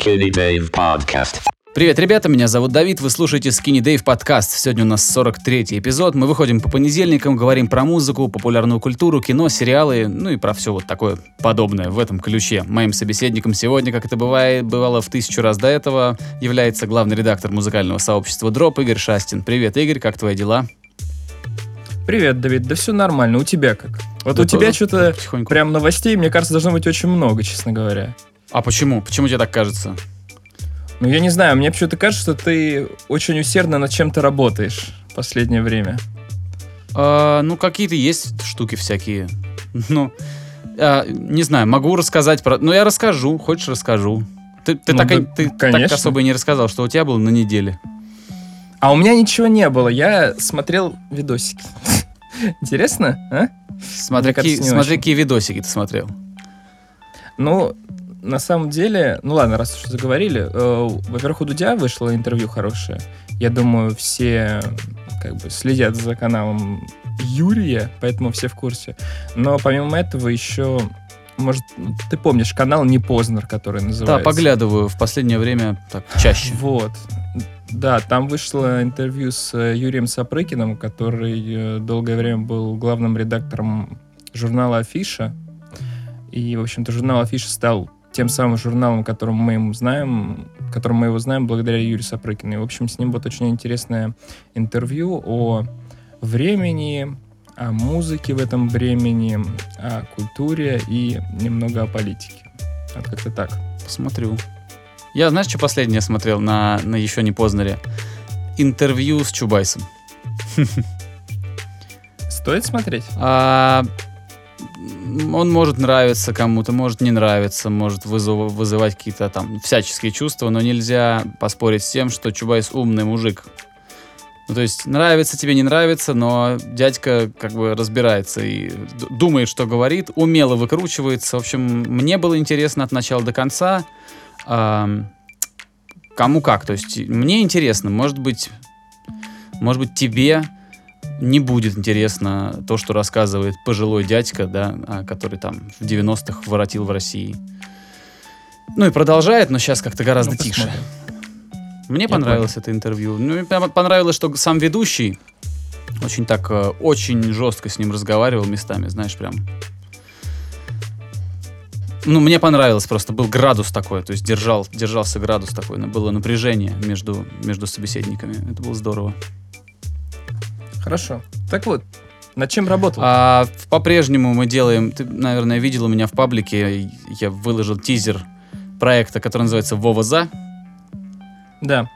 Skinny Dave Podcast. Привет, ребята, меня зовут Давид, вы слушаете Skinny Dave подкаст. Сегодня у нас 43-й эпизод. Мы выходим по понедельникам, говорим про музыку, популярную культуру, кино, сериалы, ну и про все вот такое подобное в этом ключе. Моим собеседником сегодня, как это бывает, бывало в тысячу раз до этого, является главный редактор музыкального сообщества Дроп Игорь Шастин. Привет, Игорь, как твои дела? Привет, Давид. Да все нормально. У тебя как? Вот Да у тебя что-то прям новостей, мне кажется, должно быть очень много, честно говоря. А почему? Почему тебе так кажется? Ну, я не знаю, мне почему-то кажется, что ты очень усердно над чем-то работаешь в последнее время. А, ну, какие-то есть штуки всякие. Ну, а, не знаю, могу рассказать про... Ну, я расскажу, хочешь, расскажу. Ты, ты Ну так, да, ты так особо и не рассказал, что у тебя было на неделе. А у меня ничего не было, я смотрел видосики. Интересно, а? Смотри, какие видосики ты смотрел. Ну, на самом деле, ну ладно, раз уж заговорили, э, во-первых, у Дудя вышло интервью хорошее. Я думаю, все как бы следят за каналом Юрия, поэтому все в курсе. Но помимо этого еще, может, ты помнишь канал Не Познер, который Да, называется? поглядываю в последнее время так чаще. Вот. Да, там вышло интервью с э, Юрием Сапрыкиным, который э, долгое время был главным редактором журнала «Афиша». И, в общем-то, журнал «Афиша» стал тем самым журналом, которым мы ему знаем, которым мы его знаем благодаря Юрию Сапрыкину. И, в общем, с ним вот очень интересное интервью о времени, о музыке в этом времени, о культуре и немного о политике. Вот как-то так. Посмотрю. Я, знаешь, что последнее смотрел на, на еще не Познере? Интервью с Чубайсом. Стоит смотреть? А, он может нравиться кому-то, может не нравиться, может вызов- вызывать какие-то там всяческие чувства, но нельзя поспорить с тем, что Чубайс умный мужик. Ну, то есть нравится тебе, не нравится, но дядька как бы разбирается и думает, что говорит, умело выкручивается. В общем, мне было интересно от начала до конца. Ам, кому как. То есть мне интересно, может быть, может быть тебе не будет интересно то, что рассказывает пожилой дядька, да, а, который там в 90-х воротил в России. Ну и продолжает, но сейчас как-то гораздо Ну, тише. посмотрим. Мне Я понравилось это интервью. Ну, прямо понравилось, что сам ведущий очень так, э, очень жестко с ним разговаривал местами, знаешь, прям. Ну, мне понравилось просто, был градус такой, то есть держал, держался градус такой, было напряжение между, между собеседниками. Это было здорово. Хорошо. Так вот, над чем работал? А, по-прежнему мы делаем, ты, наверное, видел у меня в паблике, я выложил тизер проекта, который называется Вова за. Да.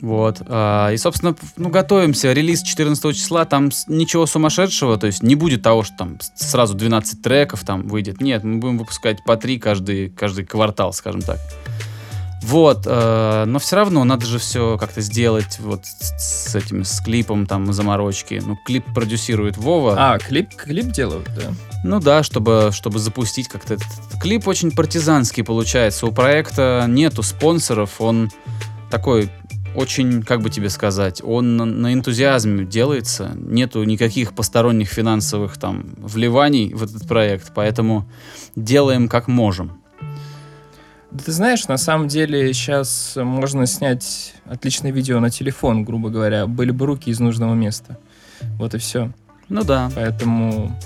Вот. а, и, собственно, ну, готовимся. Релиз 14 числа, там ничего сумасшедшего, то есть не будет того, что там сразу 12 треков там выйдет. Нет, мы будем выпускать по 3 каждый, каждый квартал, скажем так. Вот, э, но все равно надо же все как-то сделать вот с, с этим, с клипом там заморочки. Ну, клип продюсирует Вова. А, клип, клип делают, да. Ну да, чтобы, чтобы запустить как-то этот клип очень партизанский получается. У проекта нету спонсоров, он такой очень, как бы тебе сказать, он на, на энтузиазме делается, нету никаких посторонних финансовых там вливаний в этот проект, поэтому делаем как можем. Да ты знаешь, на самом деле сейчас можно снять отличное видео на телефон, грубо говоря. Были бы руки из нужного места. Вот и все. Ну да, Поэтому,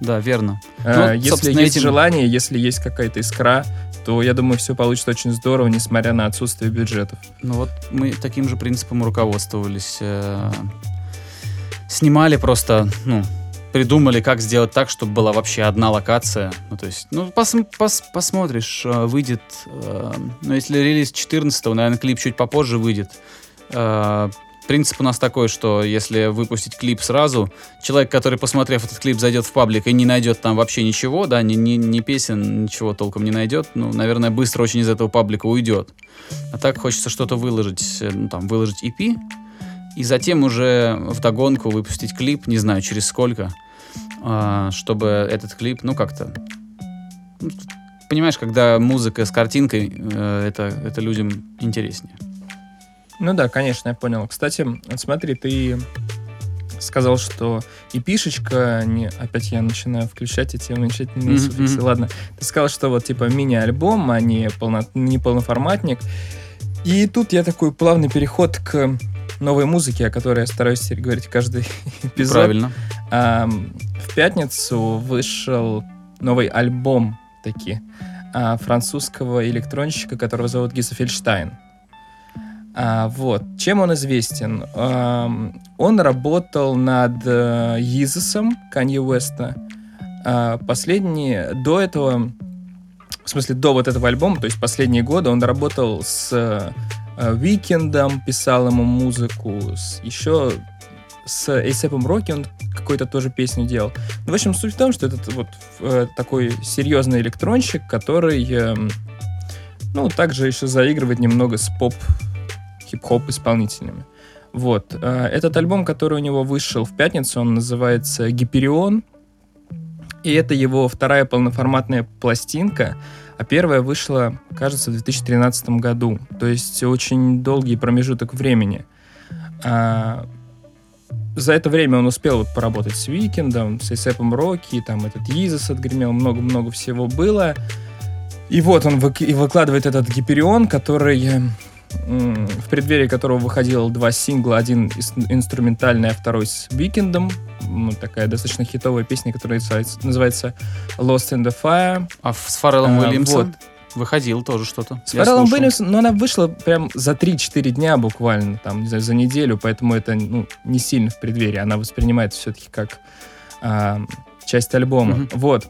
да, верно. э, Ну, если есть этим- желание, если есть какая-то искра, то я думаю, все получится очень здорово, несмотря на отсутствие бюджетов. Ну вот мы таким же принципом руководствовались. э, Снимали просто, ну, придумали, как сделать так, чтобы была вообще одна локация. Ну, то есть, ну, пос- пос- посмотришь, э, выйдет, э, ну, если релиз 14 наверное, клип чуть попозже выйдет. Э, Принцип у нас такой, что если выпустить клип сразу, человек, который, посмотрев этот клип, зайдет в паблик и не найдет там вообще ничего, да, ни, ни, ни песен, ничего толком не найдет, ну, наверное, быстро очень из этого паблика уйдет. А так хочется что-то выложить, э, ну, там, выложить EP, и затем уже в догонку выпустить клип, не знаю, через сколько, чтобы этот клип, ну, как-то... ну, Понимаешь, когда музыка с картинкой, э, это, это людям интереснее. Ну да, конечно, я понял. Кстати, смотри, ты сказал, что и пишечка, не, опять я начинаю включать эти уменьшительные Мгм, суффиксы, ладно. Ты сказал, что вот типа мини-альбом, а не, полно, не полноформатник. И тут я такой плавный переход к новой музыке, о которой я стараюсь теперь говорить каждый эпизод. Правильно. В пятницу вышел новый альбом таки а, французского электронщика, которого зовут Гиса Фельштайн. А, вот. Чем он известен? Ам, он работал над э, Йизусом Канье Уэста. А, последние, до этого, в смысле, до вот этого альбома, то есть последние годы, он работал с э, Уикендом, писал ему музыку, с, еще с Эйсепом Рокки он какую-то тоже песню делал. Ну, в общем, суть в том, что этот вот э, такой серьезный электронщик, который, эм, ну, также еще заигрывает немного с поп хип-хоп исполнителями. Вот. э, Этот альбом, который у него вышел в пятницу, он называется «Гиперион». И это его вторая полноформатная пластинка, а первая вышла, кажется, в 2013 году. То есть очень долгий промежуток времени. А, за это время он успел вот поработать с Уикендом, с Эйсепом Рокки, там этот Йизус отгремел, много-много всего было. И вот он вык- и выкладывает этот Гиперион, который в преддверии которого выходил два сингла, один инструментальный, а второй с Уикендом. Ну, такая достаточно хитовая песня, которая называется, Lost in the Fire. А с Фарреллом А, Уильямсом вот. Выходил тоже что-то. С Фарреллом. Уильямсом, но она вышла прям за 3-4 дня буквально, там, не знаю, за неделю, поэтому это ну, не сильно в преддверии. Она воспринимается все-таки как а, часть альбома. Мгм. Вот.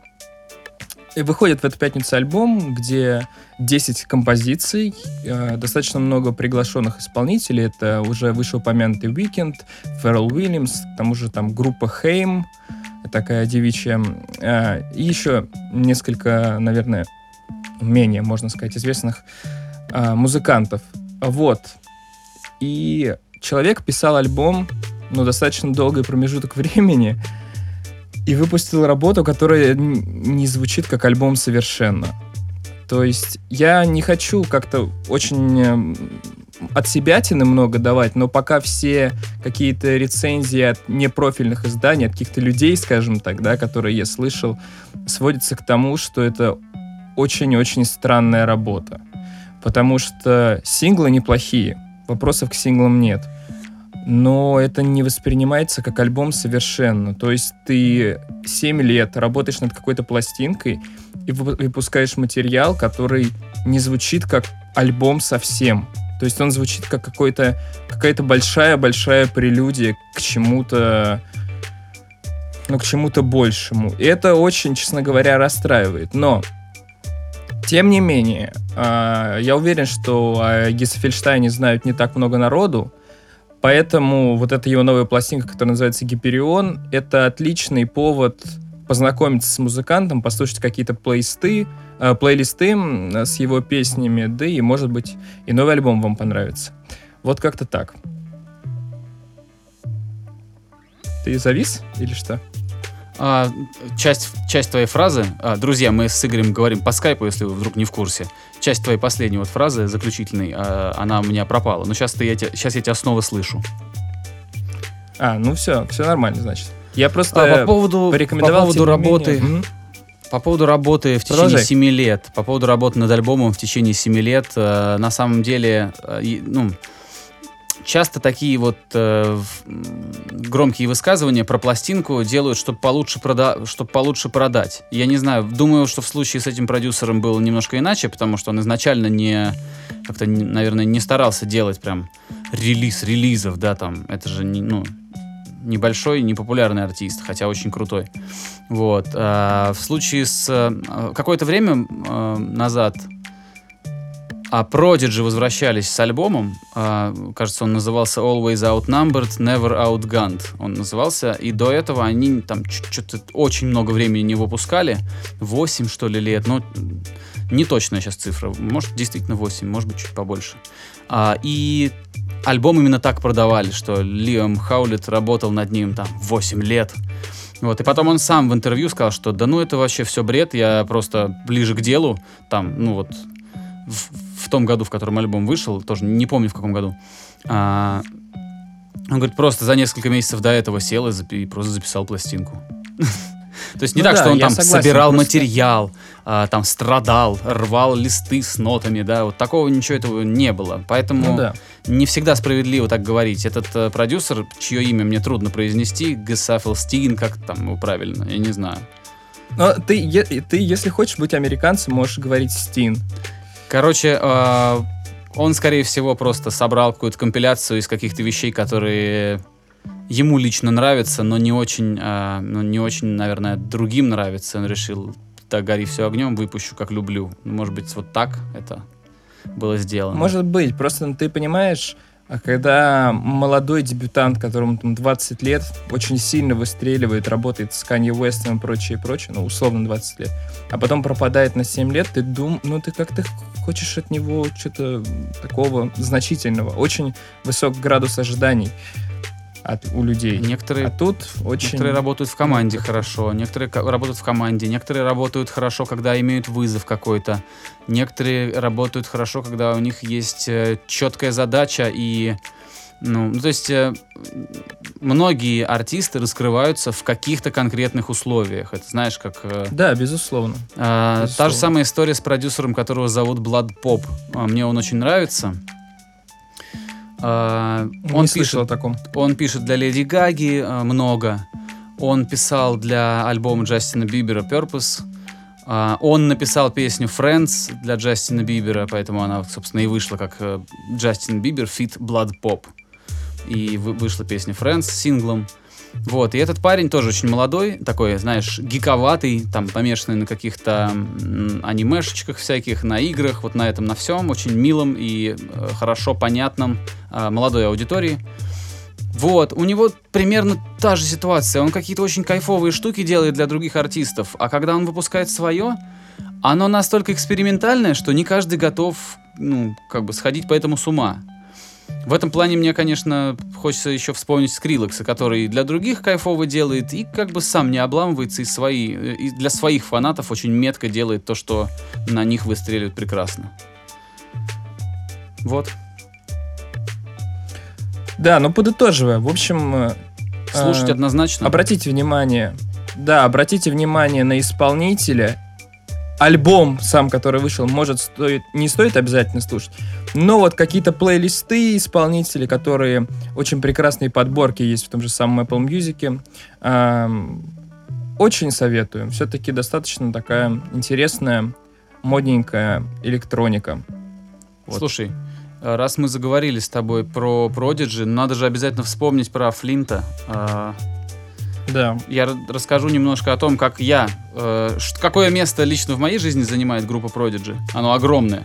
И выходит в эту пятницу альбом, где 10 композиций, э, достаточно много приглашенных исполнителей. Это уже вышеупомянутый Weekend, Феррел Уильямс, к тому же там группа Хейм, такая девичья. э, и еще несколько, наверное, менее, можно сказать, известных а, музыкантов. Вот. И человек писал альбом, ну, достаточно долгий промежуток времени, и выпустил работу, которая не звучит как альбом совершенно. То есть я не хочу как-то очень эм, от себя много давать, но пока все какие-то рецензии от непрофильных изданий, от каких-то людей, скажем так, да, которые я слышал, сводятся к тому, что это очень-очень странная работа. Потому что синглы неплохие, вопросов к синглам нет. Но это не воспринимается как альбом совершенно. То есть ты 7 лет работаешь над какой-то пластинкой и выпу- выпускаешь материал, который не звучит как альбом совсем. То есть он звучит как какой-то, какая-то большая-большая прелюдия к чему-то ну, к чему-то большему. И это очень, честно говоря, расстраивает. Но, тем не менее, а, я уверен, что о Гисе Фельштайне знают не так много народу, поэтому вот эта его новая пластинка, которая называется «Гиперион», это отличный повод познакомиться с музыкантом, послушать какие-то плейлисты, э, плейлисты с его песнями, да и, может быть, и новый альбом вам понравится. Вот как-то так. Ты завис или что? А, часть, часть твоей фразы, а, друзья, мы с Игорем говорим по скайпу, если вы вдруг не в курсе. Часть твоей последней вот фразы, заключительной, а, она у меня пропала. Но сейчас, я, тебя- сейчас я тебя снова слышу. А, ну все, все нормально, значит. Я А, просто по поводу, по порекомендовал поводу тем не работы, менее. По поводу работы в течение Продолжай. 7 лет, по поводу работы над альбомом в течение 7 лет, э, на самом деле, э, ну, часто такие вот э, громкие высказывания про пластинку делают, чтобы получше, прода чтоб получше продать. Я не знаю, думаю, что в случае с этим продюсером было немножко иначе, потому что он изначально не, как-то, наверное, не старался делать прям релиз релизов, да, там, это же, не, ну, небольшой, непопулярный артист, хотя очень крутой. Вот. А, в случае с... э, Какое-то время э, назад а Prodigy возвращались с альбомом. а, кажется, он назывался Always Outnumbered, Never Outgunned. Он назывался. И до этого они там что-то очень много времени не выпускали. 8, что ли, лет. Ну, не точная сейчас цифра. Может, действительно 8, может быть, чуть побольше. А, и альбом именно так продавали, что Лиам Хаулет работал над ним там 8 лет. Вот, и потом он сам в интервью сказал, что да ну это вообще все бред, я просто ближе к делу, там, ну вот, в том году, в котором альбом вышел, тоже не помню в каком году, а, Он говорит, просто за несколько месяцев до этого сел и, запи- и просто записал пластинку. То есть не Ну так, да, что он там согласен, собирал просто- материал, а, там страдал, рвал листы с нотами, да, вот такого ничего этого не было. Поэтому Ну да. не всегда справедливо так говорить. Этот э, продюсер, чье имя мне трудно произнести, Гесафел Стигин, как там его правильно, я не знаю. Но ты, е- ты, если хочешь быть американцем, можешь говорить Стин. Короче, э, он, скорее всего, просто собрал какую-то компиляцию из каких-то вещей, которые ему лично нравятся, но не очень, э, ну, не очень, наверное, другим нравится. Он решил, так гори все огнем, выпущу, как люблю. Может быть, вот так это было сделано. Может быть, просто ты понимаешь, когда молодой дебютант, которому там 20 лет, очень сильно выстреливает, работает с Канье Уэстом и прочее, прочее, ну, условно 20 лет, а потом пропадает на 7 лет, ты дум, ну, ты как-то хочешь от него что-то такого значительного, очень высок градус ожиданий от, у людей. Некоторые А тут очень... Некоторые работают в команде хорошо, некоторые работают в команде, некоторые работают хорошо, когда имеют вызов какой-то, некоторые работают хорошо, когда у них есть э, четкая задача и ну, ну, то есть э, многие артисты раскрываются в каких-то конкретных условиях. Это знаешь, как э, Да, безусловно. та Безусловно. же самая история с продюсером, которого зовут Blood Pop. А, Мне он очень нравится. А, Не он слышал пишет о таком. он пишет для Леди Гаги э, много. Он писал для альбома Джастина Бибера Purpose. А, он написал песню Friends для Джастина Бибера, поэтому она, собственно, и вышла как э, Джастин Бибер Fit Blood Pop. И вы- вышла песня Friends с синглом. Вот, и этот парень тоже очень молодой, такой, знаешь, гиковатый, там, помешанный на каких-то анимешечках всяких, на играх, вот на этом, на всем, очень милом и э, хорошо понятном э, молодой аудитории. Вот, у него примерно та же ситуация. Он какие-то очень кайфовые штуки делает для других артистов, а когда он выпускает свое, оно настолько экспериментальное, что не каждый готов, ну, как бы сходить по этому с ума. В этом плане мне, конечно, хочется еще вспомнить Скриллекса, который для других кайфово делает и как бы сам не обламывается и, свои, э, и для своих фанатов очень метко делает то, что на них выстреливает прекрасно. Вот. Да, ну подытоживая, в общем... э, Слушать э, однозначно. Обратите внимание, да, обратите внимание на исполнителя. Альбом сам, который вышел, может стоит, не стоит обязательно слушать. Но вот какие-то плейлисты исполнителей, которые очень прекрасные подборки есть в том же самом Apple Music. ам, очень советую. Все-таки достаточно такая интересная, модненькая электроника. Вот. Слушай, э, раз мы заговорили с тобой про Prodigy, надо же обязательно вспомнить про Флинта. А, Да. Я расскажу немножко о том, как я, э, какое место лично в моей жизни занимает группа Prodigy. Оно огромное.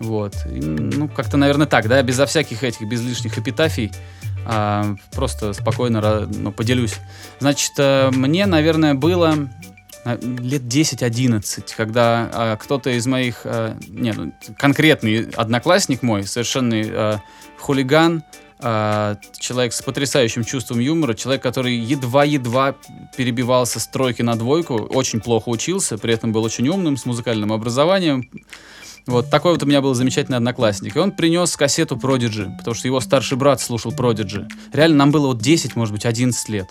Вот. И, ну, как-то, наверное, так, да, безо всяких этих, без лишних эпитафий. а, просто спокойно ну, поделюсь. Значит, э, мне, наверное, было э, лет 10-11, когда э, кто-то из моих, э, нет, ну, конкретный одноклассник мой, совершенный э, хулиган, э, человек с потрясающим чувством юмора, человек, который едва-едва перебивался с тройки на двойку, очень плохо учился, при этом был очень умным, с музыкальным образованием. Вот такой вот у меня был замечательный одноклассник. И он принес кассету Prodigy, потому что его старший брат слушал Prodigy. Реально, нам было вот 10, может быть, 11 лет.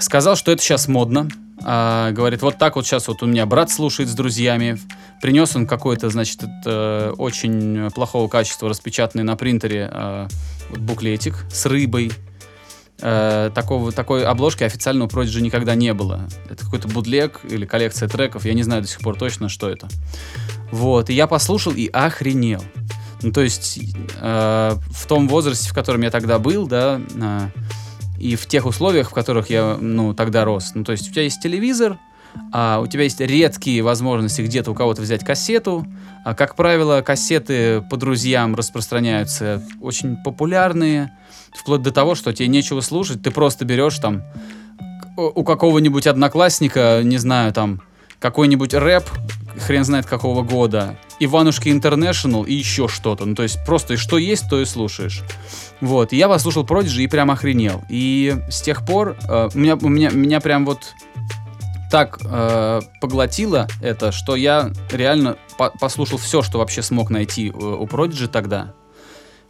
Сказал, что это сейчас модно. А, говорит, вот так вот сейчас вот у меня брат слушает с друзьями. Принес он какой-то, значит, это, очень плохого качества, распечатанный на принтере э, вот буклетик с рыбой. Э, такого, такой обложки официально у Prodigy никогда не было. Это какой-то будлег или коллекция треков. Я не знаю до сих пор точно, что это. Вот, и я послушал и охренел. Ну, то есть, э, в том возрасте, в котором я тогда был, да, э, и в тех условиях, в которых я, ну, тогда рос. Ну, то есть, у тебя есть телевизор, а у тебя есть редкие возможности где-то у кого-то взять кассету. А, как правило, кассеты по друзьям распространяются очень популярные, вплоть до того, что тебе нечего слушать, ты просто берешь там у какого-нибудь одноклассника, не знаю, там, какой-нибудь рэп, хрен знает какого года, Иванушки Интернешнл и еще что-то. Ну, то есть просто что есть, то и слушаешь. Вот, и я послушал Prodigy и прям охренел. И с тех пор э, у меня, у меня, меня прям вот так э, поглотило это, что я реально по- послушал все, что вообще смог найти э, у Prodigy тогда.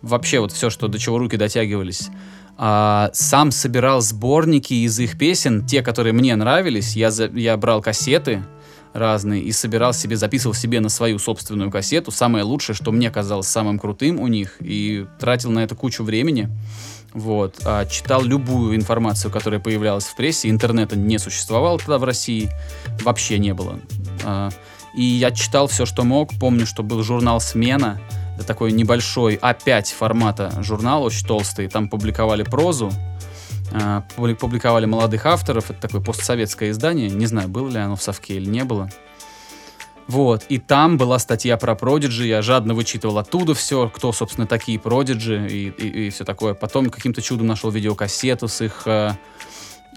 вообще вот все, что до чего руки дотягивались. А, сам собирал сборники из их песен, те, которые мне нравились. Я, за, я брал кассеты разные и собирал себе, записывал себе на свою собственную кассету самое лучшее, что мне казалось самым крутым у них, и тратил на это кучу времени. Вот, а, читал любую информацию, которая появлялась в прессе. Интернета не существовало тогда в России, вообще не было. А, и я читал все, что мог. Помню, что был журнал «Смена», это такой небольшой А5 формата журнал, очень толстый. Там публиковали прозу, э, публиковали молодых авторов. Это такое постсоветское издание. Не знаю, было ли оно в Совке или не было. Вот, и там была статья про Продиджи, я жадно вычитывал оттуда все, кто, собственно, такие Продиджи и, и, и все такое. Потом каким-то чудом нашел видеокассету с их э,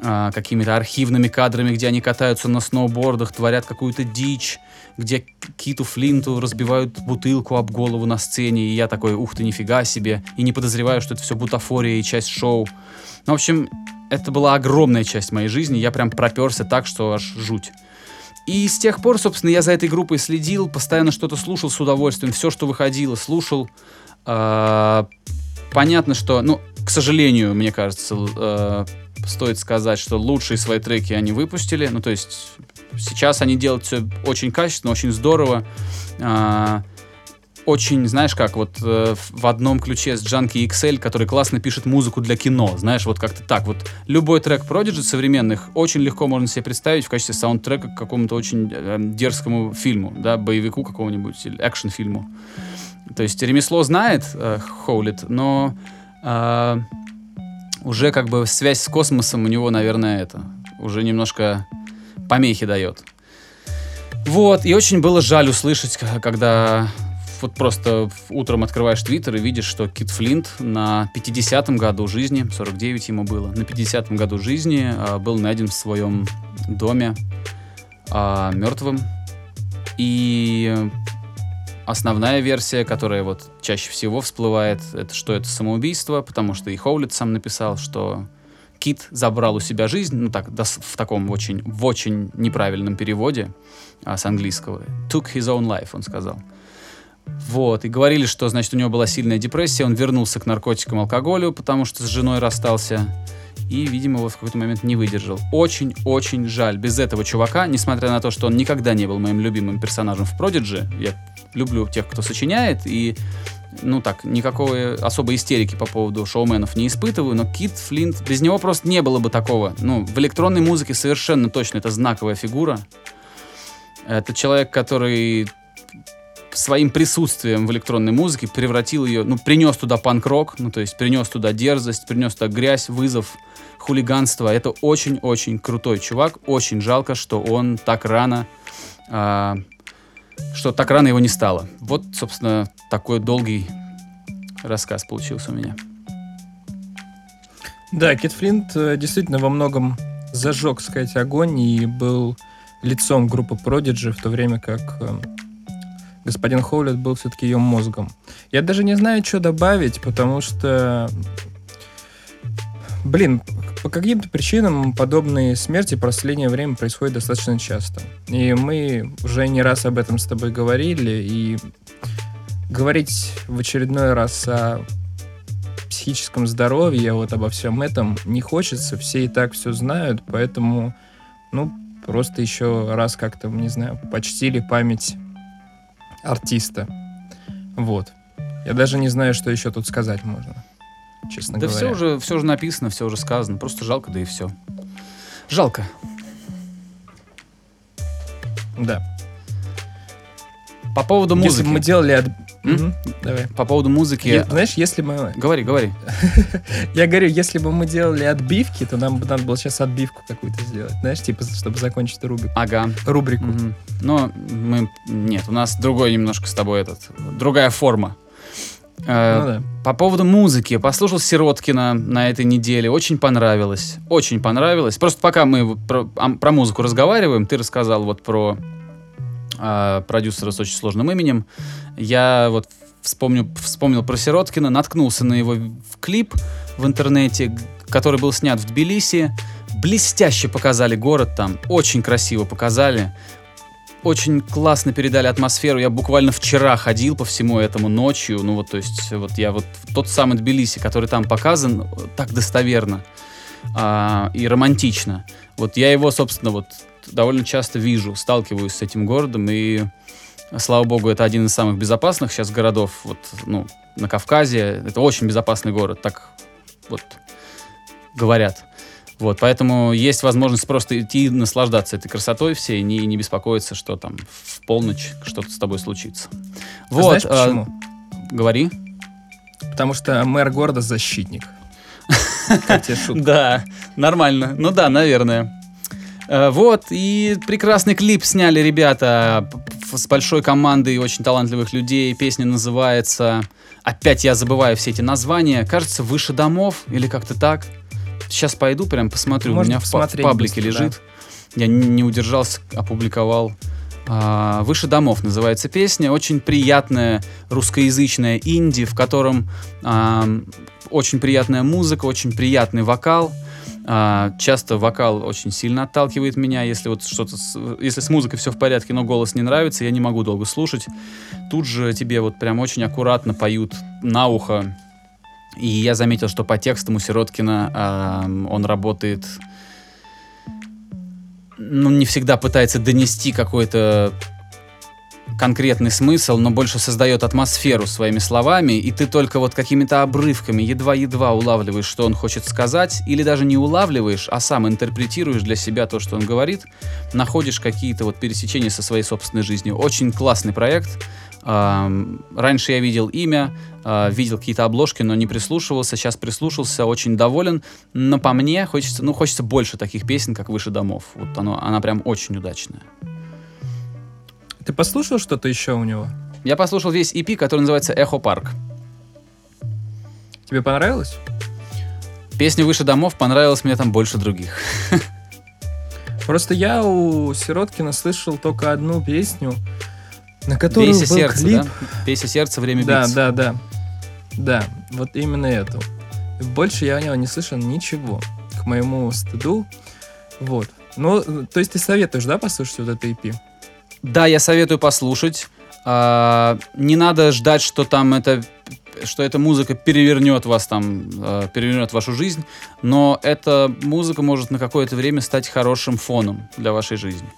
э, какими-то архивными кадрами, где они катаются на сноубордах, творят какую-то дичь где Киту Флинту разбивают бутылку об голову на сцене, и я такой, ух ты, нифига себе, и не подозреваю, что это все бутафория и часть шоу. Ну, в общем, это была огромная часть моей жизни, я прям проперся так, что аж жуть. И с тех пор, собственно, я за этой группой следил, постоянно что-то слушал с удовольствием, все, что выходило, слушал. А, понятно, что, ну, к сожалению, мне кажется, э, стоит сказать, что лучшие свои треки они выпустили. Ну, то есть сейчас они делают все очень качественно, очень здорово. Очень, знаешь, как вот э, в одном ключе с Junkie XL, который классно пишет музыку для кино, знаешь, вот как-то так. Вот любой трек Prodigy современных очень легко можно себе представить в качестве саундтрека к какому-то очень э, дерзкому фильму, да, боевику какому-нибудь или экшн-фильму. То есть ремесло знает э, но э, уже как бы связь с космосом у него, наверное, это уже немножко помехи дает. Вот, и очень было жаль услышать, когда вот просто утром открываешь твиттер и видишь, что Кит Флинт на 50-м году жизни, 49 ему было, на 50-м году жизни а, был найден в своем доме а, мертвым. И основная версия, которая вот чаще всего всплывает, это что это самоубийство, потому что и Хоулит сам написал, что Кит забрал у себя жизнь, ну так, в таком очень, в очень неправильном переводе а, с английского. Took his own life, он сказал. Вот, и говорили, что, значит, у него была сильная депрессия, он вернулся к наркотикам, алкоголю, потому что с женой расстался, и, видимо, вот в какой-то момент не выдержал. Очень-очень жаль. Без этого чувака, несмотря на то, что он никогда не был моим любимым персонажем в Продидже, я люблю тех, кто сочиняет, и ну так, никакой особой истерики по поводу шоуменов не испытываю, но Кит Флинт, без него просто не было бы такого. Ну, в электронной музыке совершенно точно это знаковая фигура. Это человек, который своим присутствием в электронной музыке превратил ее, ну, принес туда панк-рок, ну, то есть принес туда дерзость, принес туда грязь, вызов, хулиганство. Это очень-очень крутой чувак. Очень жалко, что он так рано а, что так рано его не стало. Вот, собственно, такой долгий рассказ получился у меня. Да, Кит Флинт э, действительно во многом зажег, сказать, огонь и был лицом группы Prodigy, в то время как э, господин Хоулет был все-таки ее мозгом. Я даже не знаю, что добавить, потому что, блин, по каким-то причинам подобные смерти в последнее время происходят достаточно часто. И мы уже не раз об этом с тобой говорили, и говорить в очередной раз о психическом здоровье, вот обо всем этом не хочется, все и так все знают, поэтому, ну, просто еще раз как-то, не знаю, почтили память артиста. Вот. Я даже не знаю, что еще тут сказать можно честно да говоря. все уже, все уже написано, все уже сказано. Просто жалко, да и все. Жалко. Да. По поводу Если музыки. бы мы делали... Давай. По поводу музыки. Я- знаешь, если мы... Говори, говори. Я говорю, если бы мы делали отбивки, то нам бы надо было сейчас отбивку какую-то сделать. Знаешь, типа, чтобы закончить рубрику. Ага. рубрику. Мгм. Но мы... Нет, у нас другой немножко с тобой этот... Другая форма. Э, Ну да. По поводу музыки. Послушал Сироткина на этой неделе. Очень понравилось. Очень понравилось. Просто пока мы про, про музыку разговариваем, ты рассказал вот про а, продюсера с очень сложным именем. Я вот вспомню, вспомнил про Сироткина, наткнулся на его клип в интернете, который был снят в Тбилиси. Блестяще показали город там, очень красиво показали. очень классно передали атмосферу. Я буквально вчера ходил по всему этому ночью. Ну вот, то есть, вот я вот тот самый Тбилиси, который там показан, так достоверно а, и романтично. Вот я его, собственно, вот довольно часто вижу, сталкиваюсь с этим городом, и слава богу, это один из самых безопасных сейчас городов, вот, ну, на Кавказе. Это очень безопасный город, так вот говорят. Вот, поэтому есть возможность просто идти и наслаждаться этой красотой всей, не, не беспокоиться, что там в полночь что-то с тобой случится. А Вот, знаешь а, почему? говори. Потому что мэр города защитник. Да, нормально. Ну да, наверное. Э, Вот, и прекрасный клип сняли ребята с большой командой очень талантливых людей. Песня называется... Опять я забываю все эти названия. Кажется, «Выше домов» или как-то так. Сейчас пойду прям посмотрю. Можно У меня в, паблике быстро, лежит. Я не удержался, опубликовал. А, «Выше домов» называется песня. Очень приятная русскоязычная инди, в котором а, очень приятная музыка, очень приятный вокал. А, часто вокал очень сильно отталкивает меня, если вот что-то, с- если с музыкой все в порядке, но голос не нравится, я не могу долго слушать. Тут же тебе вот прям очень аккуратно поют на ухо. И я заметил, что по текстам у Сироткина а, он работает, ну не всегда пытается донести какой-то конкретный смысл, но больше создает атмосферу своими словами, и ты только вот какими-то обрывками едва-едва улавливаешь, что он хочет сказать, или даже не улавливаешь, а сам интерпретируешь для себя то, что он говорит, находишь какие-то вот пересечения со своей собственной жизнью. Очень классный проект. Раньше я видел имя, а, видел какие-то обложки, но не прислушивался. Сейчас прислушался, очень доволен. Но по мне хочется, ну, хочется больше таких песен, как «Выше домов». Вот оно, она прям очень удачная. Ты послушал что-то еще у него? Я послушал весь EP, который называется «Эхо Парк». Тебе понравилось? Песня «Выше домов» понравилась мне там больше других. Просто я у Сироткина слышал только одну песню, на которую «Бейся был сердце», клип. да? «Бейся сердце, время Да, биться». да, да. Да, вот именно эту. Больше я у него не слышал ничего, к моему стыду. Вот. Ну, то есть ты советуешь, да, послушать вот это EP? Да, я советую послушать. А, не надо ждать, что там это что эта музыка перевернет вас там, э, перевернет вашу жизнь, но эта музыка может на какое-то время стать хорошим фоном для вашей жизни.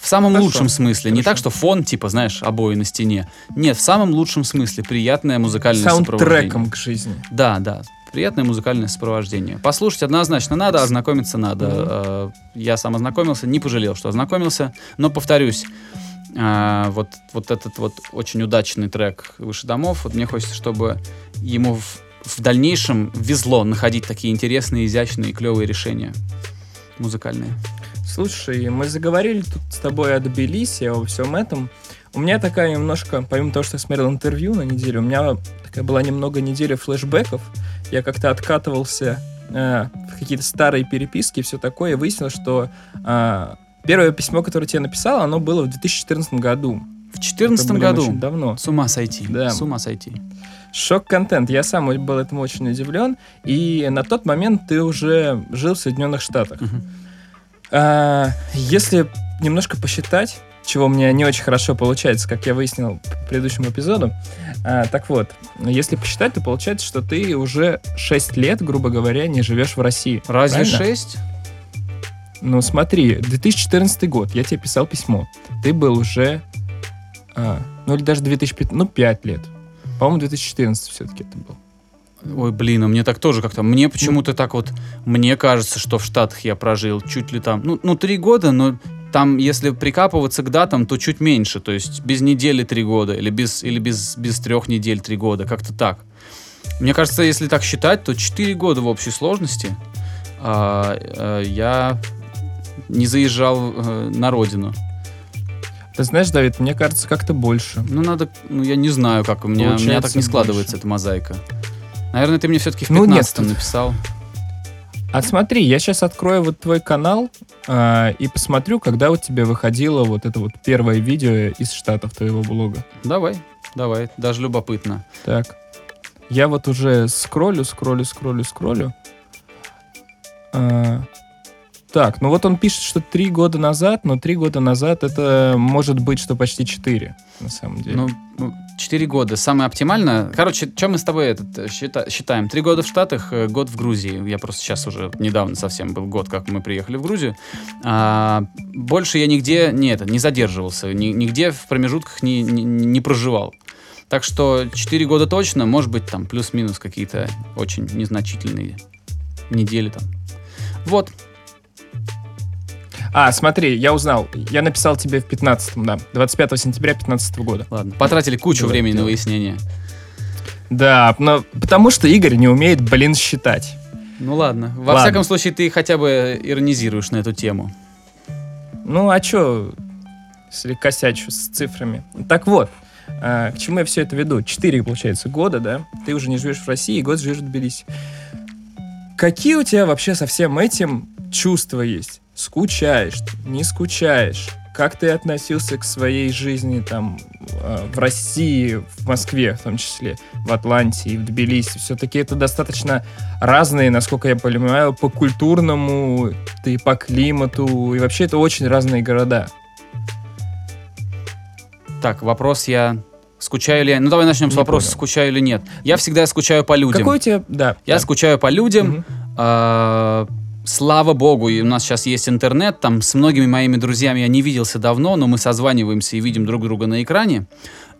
В самом Хорошо, лучшем смысле. Не так, хорошо. что фон, типа, знаешь, обои на стене. Нет, в самом лучшем смысле. Приятное музыкальное сопровождение. Саундтреком к жизни. Да, да. Приятное музыкальное сопровождение. Послушать однозначно надо, ознакомиться надо. Э, Я сам ознакомился, не пожалел, что ознакомился. Но повторюсь, э, вот, вот этот вот очень удачный трек «Выше домов», вот мне хочется, чтобы ему в, в дальнейшем везло находить такие интересные, изящные и клевые решения музыкальные. Слушай, мы заговорили тут с тобой о Тбилиси, о всем этом. У меня такая немножко, помимо того, что я смотрел интервью на неделю, у меня такая была немного неделя флешбеков. Я как-то откатывался э, в какие-то старые переписки и все такое, и выяснил, что э, первое письмо, которое тебе написал, оно было в 2014 году. В 2014 Это, блин, году Очень давно. с ума сойти. Да. С ума сойти. Шок-контент. Я сам был этому очень удивлен. И на тот момент ты уже жил в Соединенных Штатах. Мгм. А, если немножко посчитать, чего у меня не очень хорошо получается, как я выяснил по предыдущему эпизоду. а, так вот, если посчитать, то получается, что ты уже 6 лет, грубо говоря, не живешь в России. Разве Правильно? 6? Ну смотри, 2014 год, я тебе писал письмо. Ты был уже, а, ну или даже 2015, ну 5 лет. По-моему, 2014 все-таки это был. Ой, блин, а мне так тоже как-то. Мне почему-то так вот. Мне кажется, что в Штатах я прожил чуть ли там. Ну, ну три года, но там, если прикапываться к датам, то чуть меньше. То есть без недели три года или без, или без, без трех недель три года. Как-то так. Мне кажется, если так считать, то 4 года в общей сложности а, а, я не заезжал э, на родину. Ты знаешь, Давид, мне кажется, как-то больше. Ну, надо, ну, я не знаю, как у меня, у меня Получается так не складывается больше. эта мозаика. Наверное, ты мне все-таки в Ну, 15 нет, тут- написал. А смотри, я сейчас открою вот твой канал а, и посмотрю, когда у тебя выходило вот это вот первое видео из штатов твоего блога. Давай, давай, даже любопытно. Так. Я вот уже скроллю, скроллю, скроллю, скроллю. А, Так, ну вот он пишет, что три года назад, но три года назад это может быть, что почти четыре, на самом деле. Ну, ну, четыре года. Самое оптимальное. Короче, что мы с тобой этот, э, счита- считаем? Три года в Штатах, э, год в Грузии. Я просто сейчас уже недавно совсем был год, как мы приехали в Грузию. А, больше я нигде не, это, не задерживался, ни- нигде в промежутках не, не, не проживал. Так что 4 года точно, может быть, там плюс-минус какие-то очень незначительные недели там. Вот, А, смотри, я узнал. Я написал тебе в 15-м, да. 25 сентября 15 года. ладно. Потратили кучу Давай, времени на давай. выяснение. Да, но потому что Игорь не умеет, блин, считать. Ну ладно. Во Ладно. всяком случае, ты хотя бы иронизируешь на эту тему. Ну, а чё, если косячу с цифрами? Так вот, а, к чему я все это веду? Четыре, получается, года, да? Ты уже не живешь в России, и год живешь в Тбилиси. Какие у тебя вообще со всем этим чувства есть? Скучаешь, не скучаешь? Как ты относился к своей жизни там а, в России, в Москве в том числе, в Атланте и в Тбилиси? Все-таки это достаточно разные, насколько я понимаю, по культурному, и по климату, и вообще это очень разные города. Так, вопрос я... Скучаю ли я? Ну, давай начнем с Не вопроса, понял. скучаю или нет. Я всегда скучаю по людям. Какой у тебя, да. Я да. скучаю по людям. Мгм. Слава богу, и у нас сейчас есть интернет, там с многими моими друзьями я не виделся давно, но мы созваниваемся и видим друг друга на экране.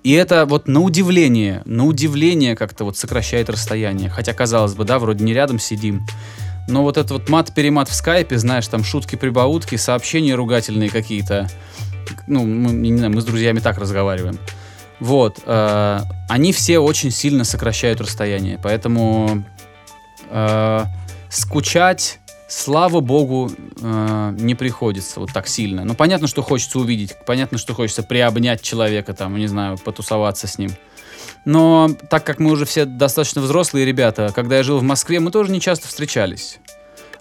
И это вот на удивление, на удивление как-то вот сокращает расстояние. Хотя, казалось бы, да, вроде не рядом сидим. Но вот это вот мат-перемат в скайпе, знаешь, там шутки-прибаутки, сообщения ругательные какие-то. Ну, мы, не знаю, мы с друзьями так разговариваем. Вот. э, они все очень сильно сокращают расстояние. Поэтому э, скучать, слава богу, э, не приходится вот так сильно. Ну, понятно, что хочется увидеть, понятно, что хочется приобнять человека, там, не знаю, потусоваться с ним. Но так как мы уже все достаточно взрослые ребята, когда я жил в Москве, мы тоже не часто встречались.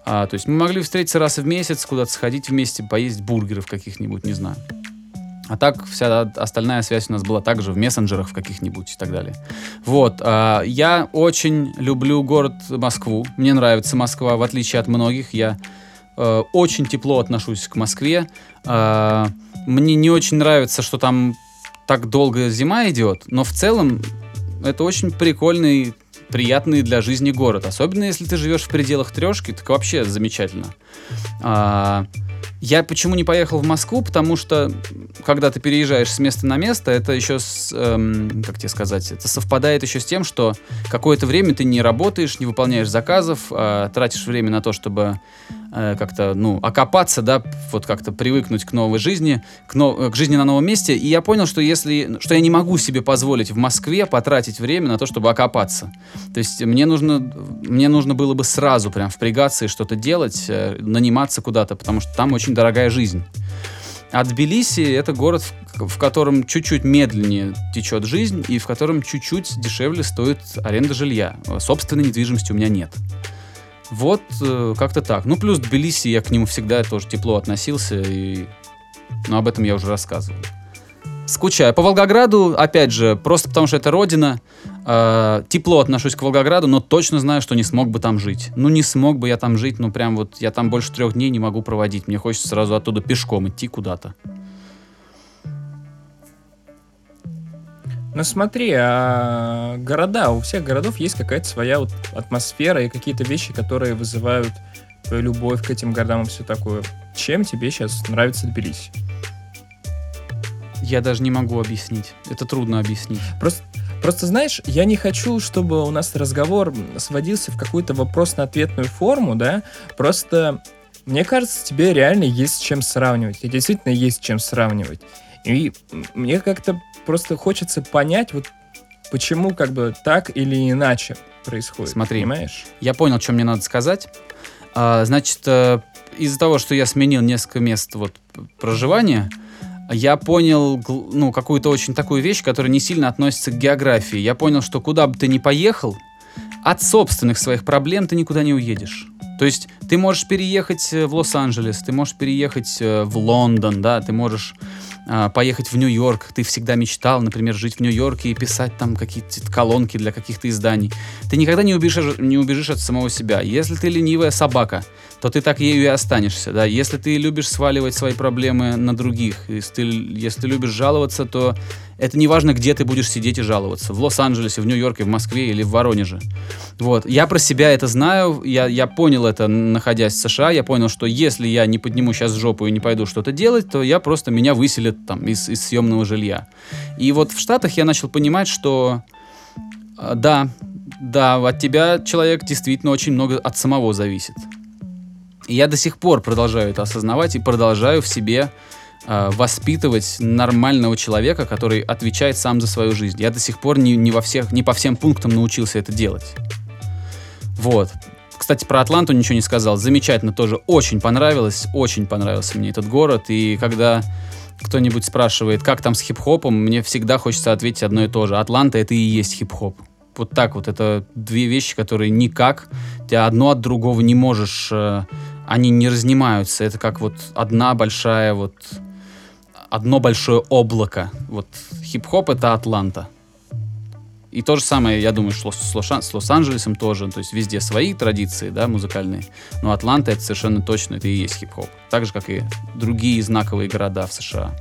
А, то есть мы могли встретиться раз в месяц, куда-то сходить вместе, поесть бургеров каких-нибудь, не знаю. А так вся остальная связь у нас была также в мессенджерах в каких-нибудь и так далее. Вот. а, я очень люблю город Москву. Мне нравится Москва, в отличие от многих. Я э, очень тепло отношусь к Москве. А, мне не очень нравится, что там так долго зима идет, но в целом это очень прикольный, приятный для жизни город. Особенно если ты живешь в пределах трешки, так вообще замечательно. А, я почему не поехал в Москву? Потому что, когда ты переезжаешь с места на место, это еще, с, эм, как тебе сказать, это совпадает еще с тем, что какое-то время ты не работаешь, не выполняешь заказов, а тратишь время на то, чтобы э, как-то, ну, окопаться, да, вот как-то привыкнуть к новой жизни, к, но- к жизни на новом месте. И я понял, что если, что я не могу себе позволить в Москве потратить время на то, чтобы окопаться. То есть мне нужно, мне нужно было бы сразу прям впрягаться и что-то делать, э, наниматься куда-то, потому что там очень дорогая жизнь. А Тбилиси — это город, в, в котором чуть-чуть медленнее течет жизнь и в котором чуть-чуть дешевле стоит аренда жилья. Э, Собственной недвижимости у меня нет. Вот э, как-то так. Ну, плюс Тбилиси, я к нему всегда тоже тепло относился, и... но об этом я уже рассказывал. Скучаю. По Волгограду, опять же, просто потому что это родина. э, тепло отношусь к Волгограду, но точно знаю, что не смог бы там жить. Ну, не смог бы я там жить, ну, прям вот я там больше трех дней не могу проводить. Мне хочется сразу оттуда пешком идти куда-то. Ну смотри, а города, у всех городов есть какая-то своя вот атмосфера и какие-то вещи, которые вызывают твою любовь к этим городам и все такое. Чем тебе сейчас нравится Тбилиси? Я даже не могу объяснить. Это трудно объяснить. Просто, просто знаешь, я не хочу, чтобы у нас разговор сводился в какую-то вопрос-на-ответную форму, да, просто мне кажется, тебе реально есть с чем сравнивать. И действительно есть с чем сравнивать. И мне как-то просто хочется понять, вот почему как бы так или иначе происходит. Смотри. Понимаешь? Я понял, что мне надо сказать. А, значит, э, из-за того, что я сменил несколько мест вот, проживания, я понял ну, какую-то очень такую вещь, которая не сильно относится к географии. Я понял, что куда бы ты ни поехал, от собственных своих проблем ты никуда не уедешь. То есть ты можешь переехать э, в Лос-Анджелес, ты можешь переехать э, в Лондон, да, ты можешь поехать в Нью-Йорк, ты всегда мечтал, например, жить в Нью-Йорке и писать там какие-то колонки для каких-то изданий. Ты никогда не убежишь, не убежишь от самого себя. Если ты ленивая собака, то ты так ею и останешься, да. Если ты любишь сваливать свои проблемы на других, если ты, если ты любишь жаловаться, то это не важно, где ты будешь сидеть и жаловаться. В Лос-Анджелесе, в Нью-Йорке, в Москве или в Воронеже. Вот. Я про себя это знаю, я, я понял это, находясь в США, я понял, что если я не подниму сейчас жопу и не пойду что-то делать, то я просто, меня выселят там из, из съемного жилья. И вот в Штатах я начал понимать, что э, да, да, от тебя человек действительно очень много от самого зависит. И я до сих пор продолжаю это осознавать и продолжаю в себе воспитывать нормального человека, который отвечает сам за свою жизнь. Я до сих пор не, не во всех, не по всем пунктам научился это делать. Вот. Кстати, про Атланту ничего не сказал. Замечательно тоже. Очень понравилось. Очень понравился мне этот город. И когда кто-нибудь спрашивает, как там с хип-хопом, мне всегда хочется ответить одно и то же. Атланта — это и есть хип-хоп. Вот так вот. Это две вещи, которые никак, ты одно от другого не можешь... Э, они не разнимаются. Это как вот одна большая вот... Одно большое облако. Вот хип-хоп — это Атланта. И то же самое, я думаю, что с, Лос- с Лос-Анджелесом тоже. То есть везде свои традиции, да, музыкальные. Но Атланта это совершенно точно, это и есть хип-хоп. Так же, как и другие знаковые города в США.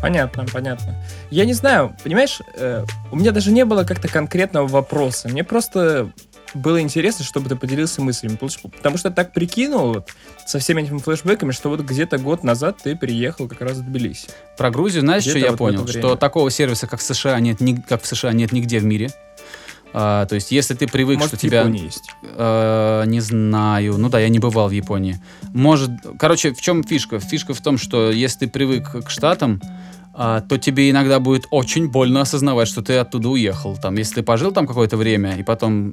Понятно, понятно. Я не знаю, понимаешь, э, у меня даже не было как-то конкретного вопроса. Мне просто было интересно, чтобы ты поделился мыслями. Потому что- что так прикинул вот, со всеми этими флешбеками, что вот где-то год назад ты приехал как раз в Тбилиси. Про Грузию, знаешь, что Где-то я вот понял? Что такого сервиса, как в США, нет, ни- как в США нет нигде в мире. А, то есть, если ты привык, Может, что в тебя... Японии есть. Э, не знаю. Ну да, я не бывал в Японии. Может, короче, в чем фишка? Фишка в том, что если ты привык к Штатам, а, то тебе иногда будет очень больно осознавать, что ты оттуда уехал. Там, если ты пожил там какое-то время, и потом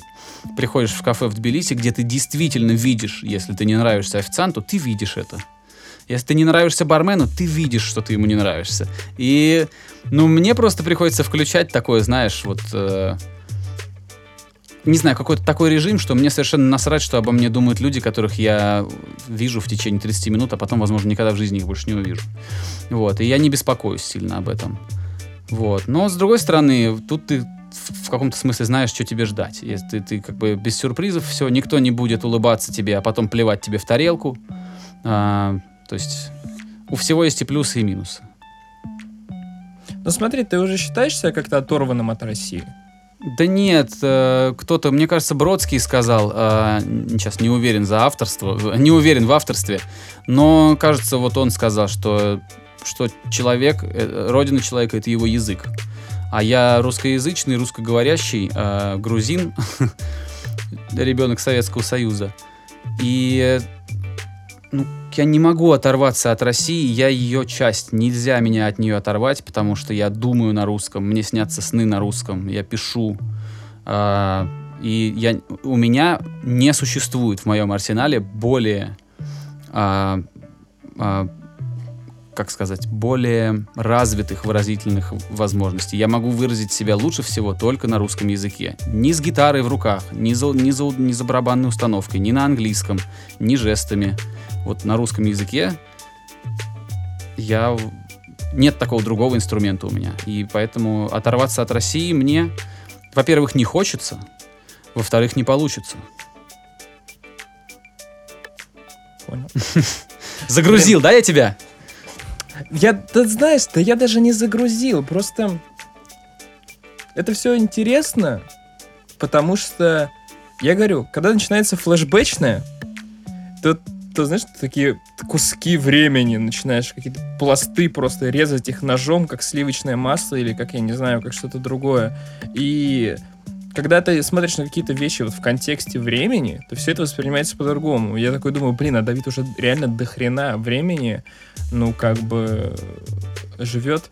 приходишь в кафе в Тбилиси, где ты действительно видишь, если ты не нравишься официанту, ты видишь это. Если ты не нравишься бармену, ты видишь, что ты ему не нравишься. И, ну, мне просто приходится включать такое, знаешь, вот... э, не знаю, какой-то такой режим, что мне совершенно насрать, что обо мне думают люди, которых я вижу в течение 30 минут, а потом, возможно, никогда в жизни их больше не увижу. Вот, и я не беспокоюсь сильно об этом. Вот, но с другой стороны, тут ты в каком-то смысле знаешь, что тебе ждать. Если ты, ты как бы без сюрпризов, все, никто не будет улыбаться тебе, а потом плевать тебе в тарелку. А, то есть у всего есть и плюсы, и минусы. Ну смотри, ты уже считаешь себя как-то оторванным от России? Да нет, э, кто-то, мне кажется, Бродский сказал, э, сейчас не уверен за авторство, не уверен в авторстве, но кажется, вот он сказал, что, что человек, э, родина человека это его язык. А я русскоязычный, русскоговорящий, грузин, ребенок Советского Союза. И ну, я не могу оторваться от России, я ее часть. Нельзя меня от нее оторвать, потому что я думаю на русском, мне снятся сны на русском, я пишу. а, и я, у меня не существует в моем арсенале более, а, а, как сказать, более развитых выразительных возможностей. Я могу выразить себя лучше всего только на русском языке. Ни с гитарой в руках, ни за, ни за, ни за барабанной установкой, ни на английском, ни жестами. Вот на русском языке я... Нет такого другого инструмента у меня. И поэтому оторваться от России мне, во-первых, не хочется, во-вторых, не получится. Понял. Загрузил, да, я тебя? Я, ты знаешь, да я даже не загрузил, просто это все интересно, потому что, я говорю, когда начинается флешбэчное, то, то знаешь, такие куски времени начинаешь, какие-то пласты просто резать их ножом, как сливочное масло или как, я не знаю, как что-то другое. И когда ты смотришь на какие-то вещи вот в контексте времени, то все это воспринимается по-другому. Я такой думаю, блин, а Давид уже реально до хрена времени, ну, как бы живет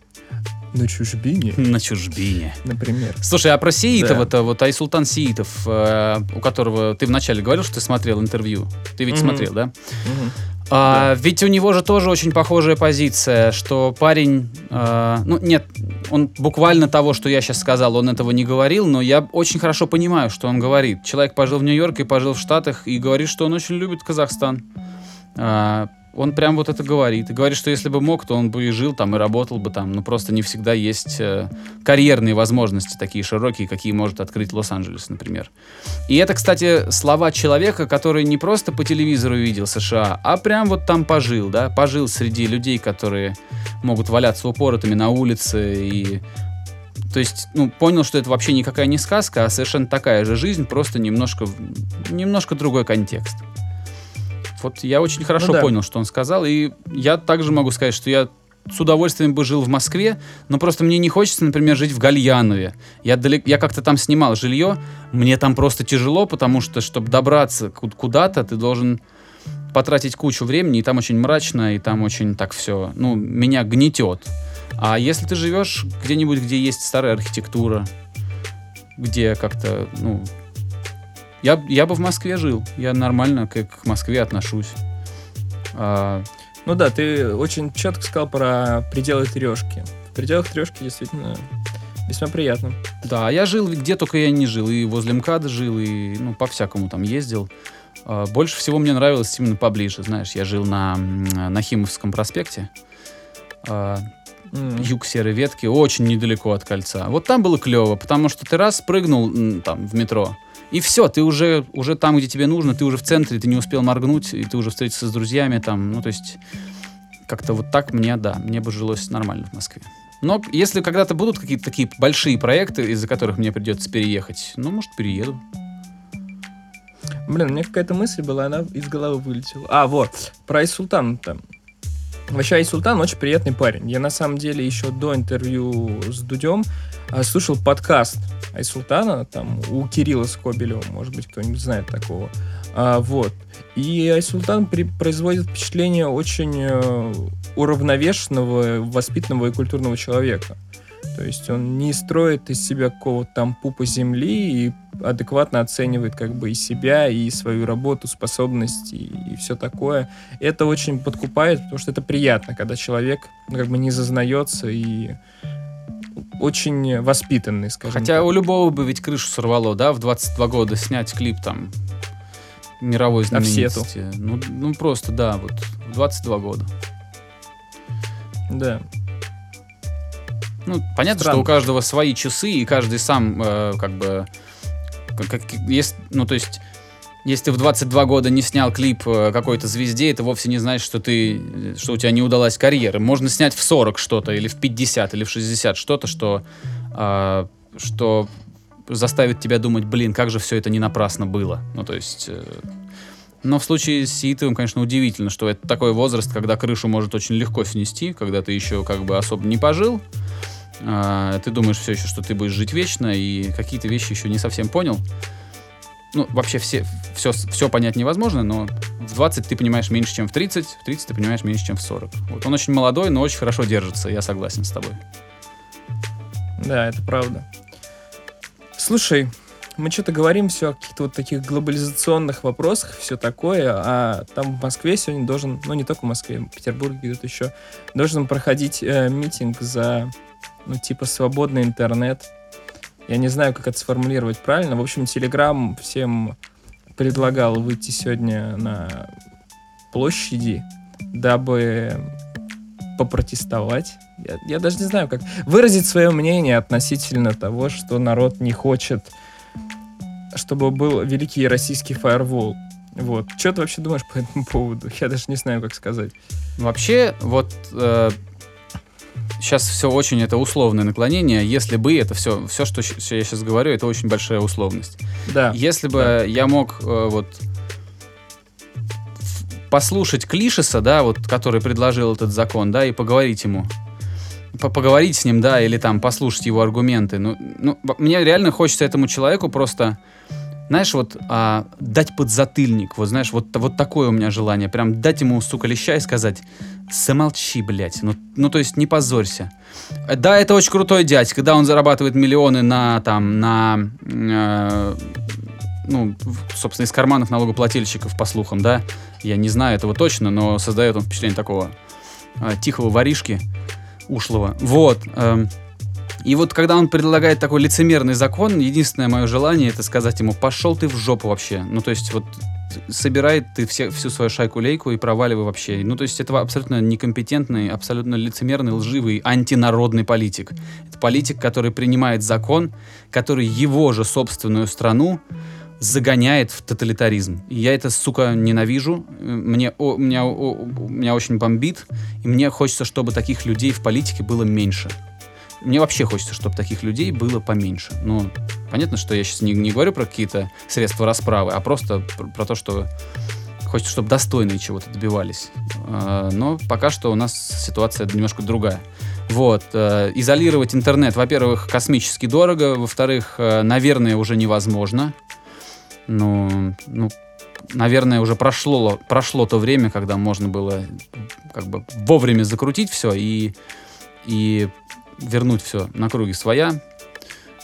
на чужбине, На чужбине. например. Слушай, а про Сиитов, Да. вот Айсултан Сиитов, э, у которого ты вначале говорил, что ты смотрел интервью. Ты ведь Мгм. смотрел, да? Мгм. А, Ведь у него же тоже очень похожая позиция, что парень, э, ну нет, он буквально того, что я сейчас сказал, он этого не говорил, но я очень хорошо понимаю, что он говорит. Человек пожил в Нью-Йорке, пожил в Штатах и говорит, что он очень любит Казахстан. А, он прям вот это говорит. И говорит, что если бы мог, то он бы и жил там, и работал бы там. Но просто не всегда есть э, карьерные возможности такие широкие, какие может открыть Лос-Анджелес, например. И это, кстати, слова человека, который не просто по телевизору видел США, а прям вот там пожил, да, пожил среди людей, которые могут валяться упоротыми на улице и то есть, ну, понял, что это вообще никакая не сказка, а совершенно такая же жизнь, просто немножко, немножко другой контекст. Вот я очень хорошо Ну да. понял, что он сказал, и я также могу сказать, что я с удовольствием бы жил в Москве, но просто мне не хочется, например, жить в Гальянове. Я, далек, я как-то там снимал жилье, мне там просто тяжело, потому что, чтобы добраться ку- куда-то, ты должен потратить кучу времени, и там очень мрачно, и там очень так все, ну, меня гнетет. А если ты живешь где-нибудь, где есть старая архитектура, где как-то, ну, я, я бы в Москве жил, я нормально к, к Москве отношусь. А, Ну да, ты очень четко сказал про пределы трешки. В пределах трешки действительно весьма приятно. Да, я жил где только я не жил. И возле МКАДа жил, и ну, по-всякому там ездил. А, Больше всего мне нравилось именно поближе. Знаешь, я жил на, на Химовском проспекте. М. Юг Серой Ветки, очень недалеко от кольца. Вот там было клево, потому что ты раз прыгнул там в метро, и все, ты уже, уже там, где тебе нужно, ты уже в центре, ты не успел моргнуть, и ты уже встретился с друзьями там. Ну, то есть, как-то вот так мне, да, мне бы жилось нормально в Москве. Но если когда-то будут какие-то такие большие проекты, из-за которых мне придется переехать, ну, может, перееду. Блин, у меня какая-то мысль была, она из головы вылетела. А, вот, про Айсултан там. Вообще, Айсултан очень приятный парень. Я, на самом деле, еще до интервью с Дудем а, слушал подкаст Айсултана, там, у Кирилла Скобелева, может быть, кто-нибудь знает такого. А, вот. И Айсултан при- производит впечатление очень э, уравновешенного, воспитанного и культурного человека. То есть он не строит из себя какого-то там пупа земли и адекватно оценивает как бы и себя, и свою работу, способности и, все такое. Это очень подкупает, потому что это приятно, когда человек ну, как бы не зазнается и очень воспитанный, скажем Хотя так. у любого бы ведь крышу сорвало, да, в 22 года снять клип там мировой Овсету. знаменитости. Ну, ну, просто, да, вот в 22 года. Да. Ну, понятно, Странно. что у каждого свои часы, и каждый сам, э, как бы, как, как- есть, ну, то есть, если ты в 22 года не снял клип э, какой-то звезде, это вовсе не значит, что ты, э, что у тебя не удалась карьера. Можно снять в 40 что-то, или в 50, или в 60 что-то, что, а, что заставит тебя думать, блин, как же все это не напрасно было. Ну, то есть... э, но в случае с Сиитовым, конечно, удивительно, что это такой возраст, когда крышу может очень легко снести, когда ты еще как бы особо не пожил, а, ты думаешь все еще, что ты будешь жить вечно, и какие-то вещи еще не совсем понял. Ну, вообще все, все, все понять невозможно, но в 20 ты понимаешь меньше, чем в 30, в 30 ты понимаешь меньше, чем в 40. Вот он очень молодой, но очень хорошо держится, я согласен с тобой. Да, это правда. Слушай, мы что-то говорим все о каких-то вот таких глобализационных вопросах, все такое, а там в Москве сегодня должен, ну не только в Москве, в Петербурге где-то еще, должен проходить э, митинг за, ну типа свободный интернет. Я не знаю, как это сформулировать правильно. В общем, Телеграм всем предлагал выйти сегодня на площади, дабы попротестовать. Я, я даже не знаю, как выразить свое мнение относительно того, что народ не хочет, чтобы был великий российский фаервол. Вот. Что ты вообще думаешь по этому поводу? Я даже не знаю, как сказать. Вообще, вот сейчас все очень это условное наклонение. Если бы это все, все, что я сейчас говорю, это очень большая условность. Да. Если бы Да. я мог э, вот послушать Клишеса, да, вот, который предложил этот закон, да, и поговорить ему, по- поговорить с ним, да, или там послушать его аргументы. Ну, ну, мне реально хочется этому человеку просто, знаешь, вот а, дать подзатыльник, вот знаешь, вот, вот такое у меня желание, прям дать ему, сука, леща и сказать, замолчи, блядь, ну, ну то есть не позорься. Э, Да, это очень крутой дядь, когда он зарабатывает миллионы на, там, на, э, ну, собственно, из карманов налогоплательщиков, по слухам, да, я не знаю этого точно, но создает он впечатление такого э, тихого воришки, ушлого. Вот. эм, и вот когда он предлагает такой лицемерный закон, единственное мое желание это сказать ему, пошел ты в жопу вообще. Ну, то есть вот собирай ты все, всю свою шайку-лейку и проваливай вообще. Ну, то есть это абсолютно некомпетентный, абсолютно лицемерный, лживый, антинародный политик. Это политик, который принимает закон, который его же собственную страну загоняет в тоталитаризм. Я это, сука, ненавижу. Мне, о, меня, о, меня очень бомбит. И мне хочется, чтобы таких людей в политике было меньше. Мне вообще хочется, чтобы таких людей было поменьше. Ну, понятно, что я сейчас не, не говорю про какие-то средства расправы, а просто про, про то, что хочется, чтобы достойные чего-то добивались. А, но пока что у нас ситуация немножко другая. Вот. Э, изолировать интернет, во-первых, космически дорого, во-вторых, э, наверное, уже невозможно. Ну, ну, наверное, уже прошло, прошло то время, когда можно было как бы вовремя закрутить все и, и вернуть все на круги своя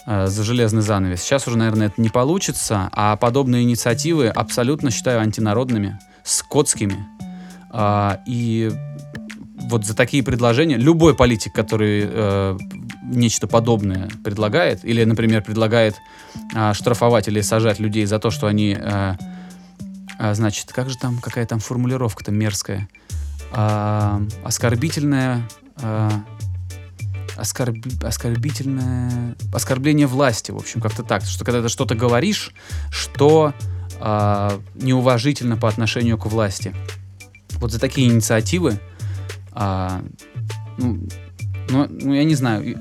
э, за железный занавес. Сейчас уже, наверное, это не получится, а подобные инициативы абсолютно считаю антинародными, скотскими. Э, и вот за такие предложения любой политик, который э, нечто подобное предлагает, или, например, предлагает э, штрафовать или сажать людей за то, что они, э, э, значит, как же там, какая там формулировка-то мерзкая, э, оскорбительная, э, оскорб... оскорбительное оскорбление власти, в общем, как-то так, что когда ты что-то говоришь, что э, неуважительно по отношению к власти. Вот за такие инициативы а, ну, ну, ну, я не знаю,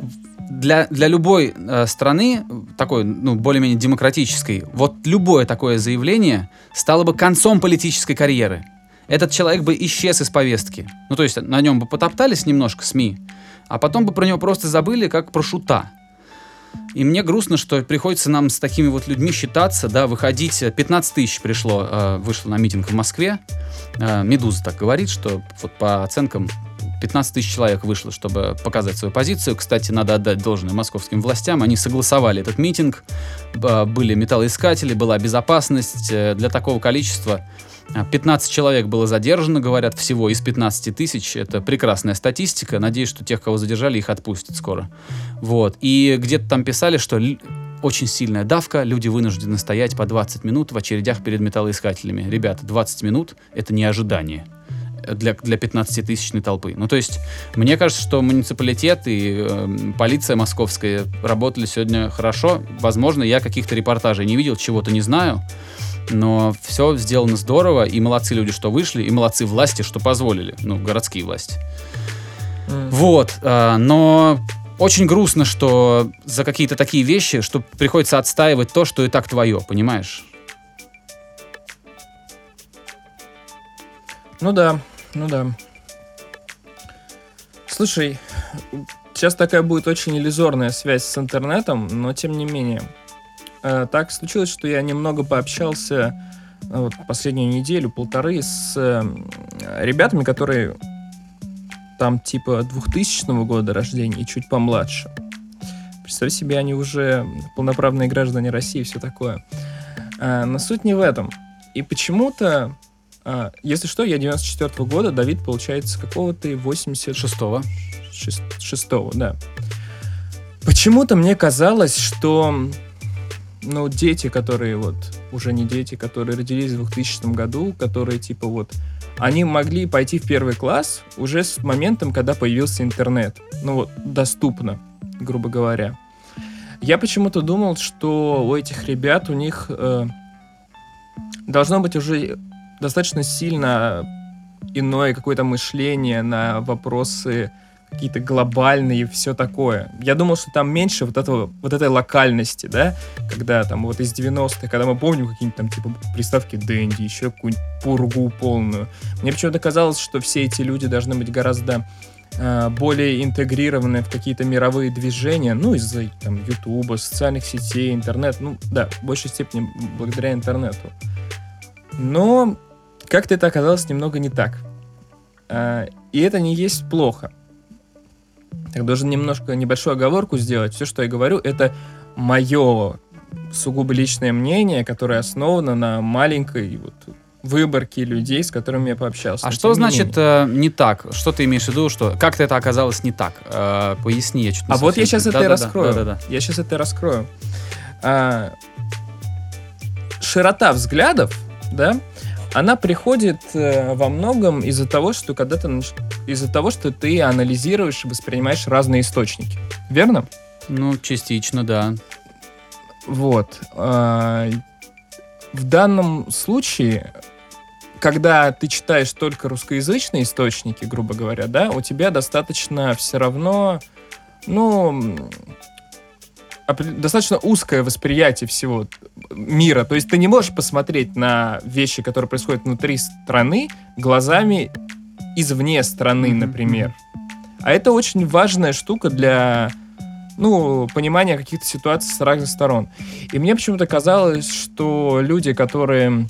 для, для любой э, страны, такой, ну, более-менее демократической, вот любое такое заявление стало бы концом политической карьеры. Этот человек бы исчез из повестки. Ну, то есть на нем бы потоптались немножко СМИ, а потом бы про него просто забыли, как про шута. И мне грустно, что приходится нам с такими вот людьми считаться, да, выходить. 15 тысяч пришло, э, вышло на митинг в Москве. Э, Медуза так говорит, что вот по оценкам 15 тысяч человек вышло, чтобы показать свою позицию. Кстати, надо отдать должное московским властям. Они согласовали этот митинг. Были металлоискатели, была безопасность. Э, для такого количества 15 человек было задержано, говорят, всего из 15 тысяч. Это прекрасная статистика. Надеюсь, что тех, кого задержали, их отпустят скоро. Вот. И где-то там писали, что очень сильная давка, люди вынуждены стоять по 20 минут в очередях перед металлоискателями. Ребята, 20 минут — это не ожидание для, для 15-тысячной толпы. Ну, то есть, мне кажется, что муниципалитет и э, полиция московская работали сегодня хорошо. Возможно, я каких-то репортажей не видел, чего-то не знаю, но все сделано здорово, и молодцы люди, что вышли, и молодцы власти, что позволили, ну, городские власти. Mm. Вот, э, но очень грустно, что за какие-то такие вещи, что приходится отстаивать то, что и так твое, понимаешь? Ну да, ну да. Слушай, сейчас такая будет очень иллюзорная связь с интернетом, но тем не менее. Э, так случилось, что я немного пообщался э, вот, последнюю неделю, полторы, с э, ребятами, которые там типа 2000 года рождения и чуть помладше. Представь себе, они уже полноправные граждане России и все такое. Но суть не в этом. И почему-то а, если что, я 94 -го года, Давид, получается, какого ты? 86-го. 6-го, да. Почему-то мне казалось, что ну, дети, которые вот, уже не дети, которые родились в 2000 году, которые типа вот, они могли пойти в первый класс уже с моментом, когда появился интернет. Ну вот, доступно, грубо говоря. Я почему-то думал, что у этих ребят, у них э, должно быть уже достаточно сильно иное какое-то мышление на вопросы какие-то глобальные и все такое. Я думал, что там меньше вот этого, вот этой локальности, да, когда там вот из 90-х, когда мы помним какие-нибудь там типа приставки Дэнди, еще какую-нибудь пургу полную. Мне почему-то казалось, что все эти люди должны быть гораздо э, более интегрированы в какие-то мировые движения, ну, из-за там Ютуба, социальных сетей, интернет, ну, да, в большей степени благодаря интернету. Но как-то это оказалось немного не так. А, и это не есть плохо. Так должен немножко небольшую оговорку сделать. Все, что я говорю, это мое сугубо личное мнение, которое основано на маленькой вот выборке людей, с которыми я пообщался. А что значит не, э, не так? Что ты имеешь в виду, что как-то это оказалось не так? Э, поясни, я чуть А вот я сейчас это да, и да, раскрою. Да, да, да. Я сейчас это раскрою. Широта взглядов, да, она приходит э, во многом из-за того, что когда ты из-за того, что ты анализируешь и воспринимаешь разные источники. Верно? Ну, частично, да. Вот. А, В данном случае, когда ты читаешь только русскоязычные источники, грубо говоря, да, у тебя достаточно все равно, ну, достаточно узкое восприятие всего мира. То есть ты не можешь посмотреть на вещи, которые происходят внутри страны, глазами извне страны, например. А это очень важная штука для ну, понимания каких-то ситуаций с разных сторон. И мне почему-то казалось, что люди, которые,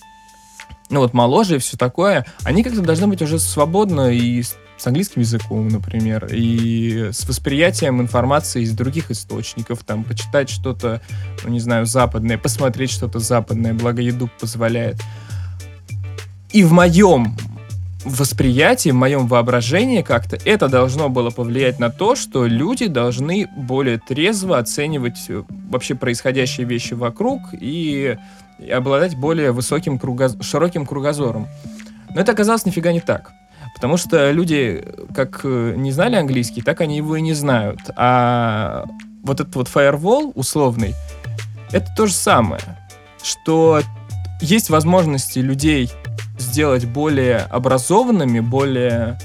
ну вот моложе и все такое, они как-то должны быть уже свободны и с английским языком, например, и с восприятием информации из других источников, там, почитать что-то, ну, не знаю, западное, посмотреть что-то западное, благо YouTube позволяет. И в моем восприятии, в моем воображении как-то это должно было повлиять на то, что люди должны более трезво оценивать э, вообще происходящие вещи вокруг и, и обладать более высоким, кругоз- широким кругозором. Но это оказалось нифига не так. Потому что люди как э, не знали английский, так они его и не знают. А вот этот вот firewall условный, это то же самое. Что есть возможности людей сделать более образованными, более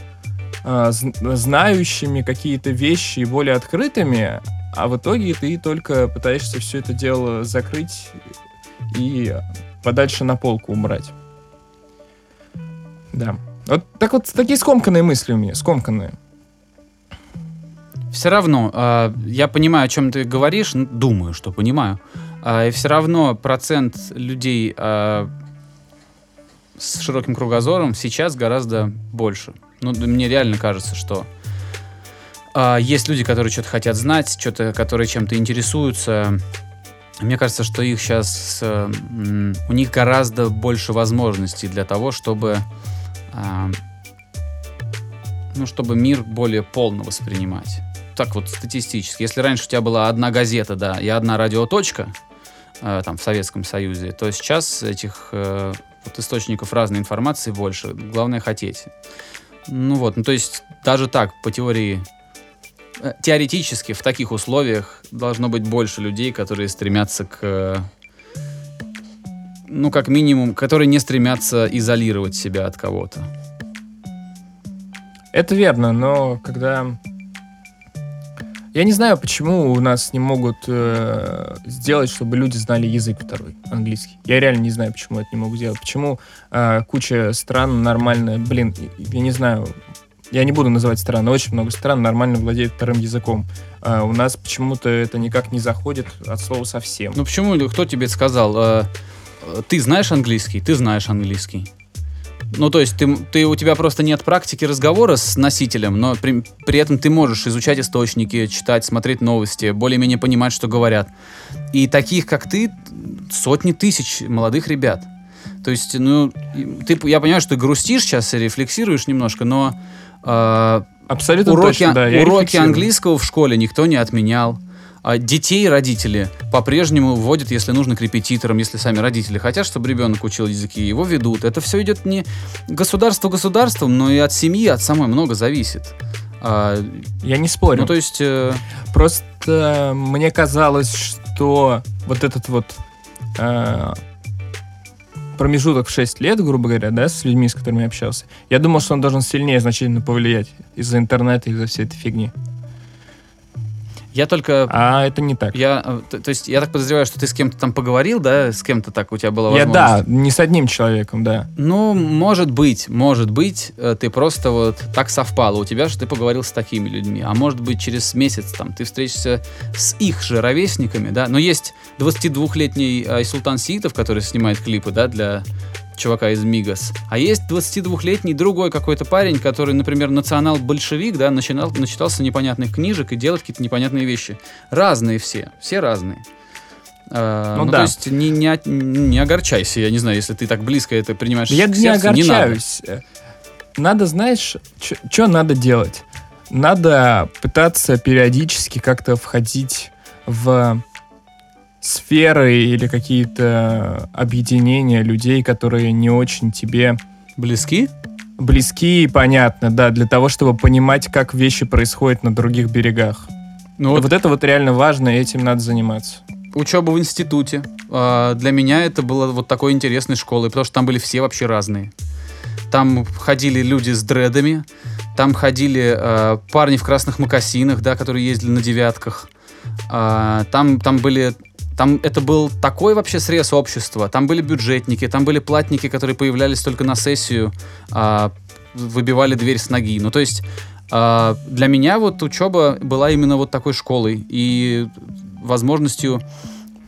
а, зн- знающими какие-то вещи и более открытыми, а в итоге ты только пытаешься все это дело закрыть и подальше на полку убрать. Да. Вот так вот такие скомканные мысли у меня, скомканные. Все равно, а, я понимаю, о чем ты говоришь, думаю, что понимаю. А, и все равно процент людей а, с широким кругозором сейчас гораздо больше. Ну, мне реально кажется, что а, есть люди, которые что-то хотят знать, что-то, которые чем-то интересуются. Мне кажется, что их сейчас у них гораздо больше возможностей для того, чтобы ну, чтобы мир более полно воспринимать. Так вот, статистически. Если раньше у тебя была одна газета, да, и одна радиоточка, э, там, в Советском Союзе, то сейчас этих э, вот источников разной информации больше. Главное хотеть. Ну вот, ну то есть даже так, по теории, э, теоретически в таких условиях должно быть больше людей, которые стремятся к, э, ну как минимум, которые не стремятся изолировать себя от кого-то. Это верно, но когда... Я не знаю, почему у нас не могут э, сделать, чтобы люди знали язык второй, английский. Я реально не знаю, почему это не могут сделать. Почему э, куча стран нормально... Блин, я не знаю, я не буду называть страны, очень много стран нормально владеют вторым языком. А у нас почему-то это никак не заходит от слова совсем. Ну почему, кто тебе сказал, э, ты знаешь английский, ты знаешь английский? Ну, то есть ты, ты, у тебя просто нет практики разговора с носителем, но при, при этом ты можешь изучать источники, читать, смотреть новости, более-менее понимать, что говорят. И таких, как ты, сотни тысяч молодых ребят. То есть, ну, ты, я понимаю, что ты грустишь сейчас и рефлексируешь немножко, но э, Абсолютно уроки, точно, да. уроки английского в школе никто не отменял. А детей родители по-прежнему вводят, если нужно, к репетиторам, если сами родители хотят, чтобы ребенок учил языки, его ведут. Это все идет не государство государством, но и от семьи, от самой много зависит. А, Я не спорю. ну, то есть, э, Просто мне казалось, что вот этот вот э, промежуток в 6 лет, грубо говоря, да, с людьми, с которыми я общался, я думал, что он должен сильнее значительно повлиять из-за интернета, из-за всей этой фигни. Я только... А это не так. Я, э, то, то есть, я так подозреваю, что ты с кем-то там поговорил, да, с кем-то так у тебя была Я, возможность. да, не с одним человеком, да. Ну, может быть, может быть, э, ты просто вот так совпало у тебя, что ты поговорил с такими людьми. А может быть, через месяц там ты встретишься с их же ровесниками, да. Но есть 22-летний Айсултан Сиитов, который снимает клипы, да, для чувака из Мигас. А есть 22-летний другой какой-то парень, который, например, национал-большевик, да, начинал, начитался непонятных книжек и делает какие-то непонятные вещи. Разные все, все разные. А, Ну ну, да. то есть не, не, не огорчайся, я не знаю, если ты так близко это принимаешь Я к не сердцу, надо. огорчаюсь. Надо, знаешь, что надо делать? Надо пытаться периодически как-то входить в сферы или какие-то объединения людей, которые не очень тебе Близки? близки и понятны, да, для того, чтобы понимать, как вещи происходят на других берегах. Ну Вот, вот это вот реально важно, и этим надо заниматься. учеба в институте. а, Для меня это было вот такой интересной школой, потому что там были все вообще разные. Там ходили люди с дредами, там ходили э, парни в красных мокасинах, да, которые ездили на девятках. А, там, там были... Там это был такой вообще срез общества. Там были бюджетники, там были платники, которые появлялись только на сессию, а, выбивали дверь с ноги. Ну, то есть а, для меня вот учеба была именно вот такой школой и возможностью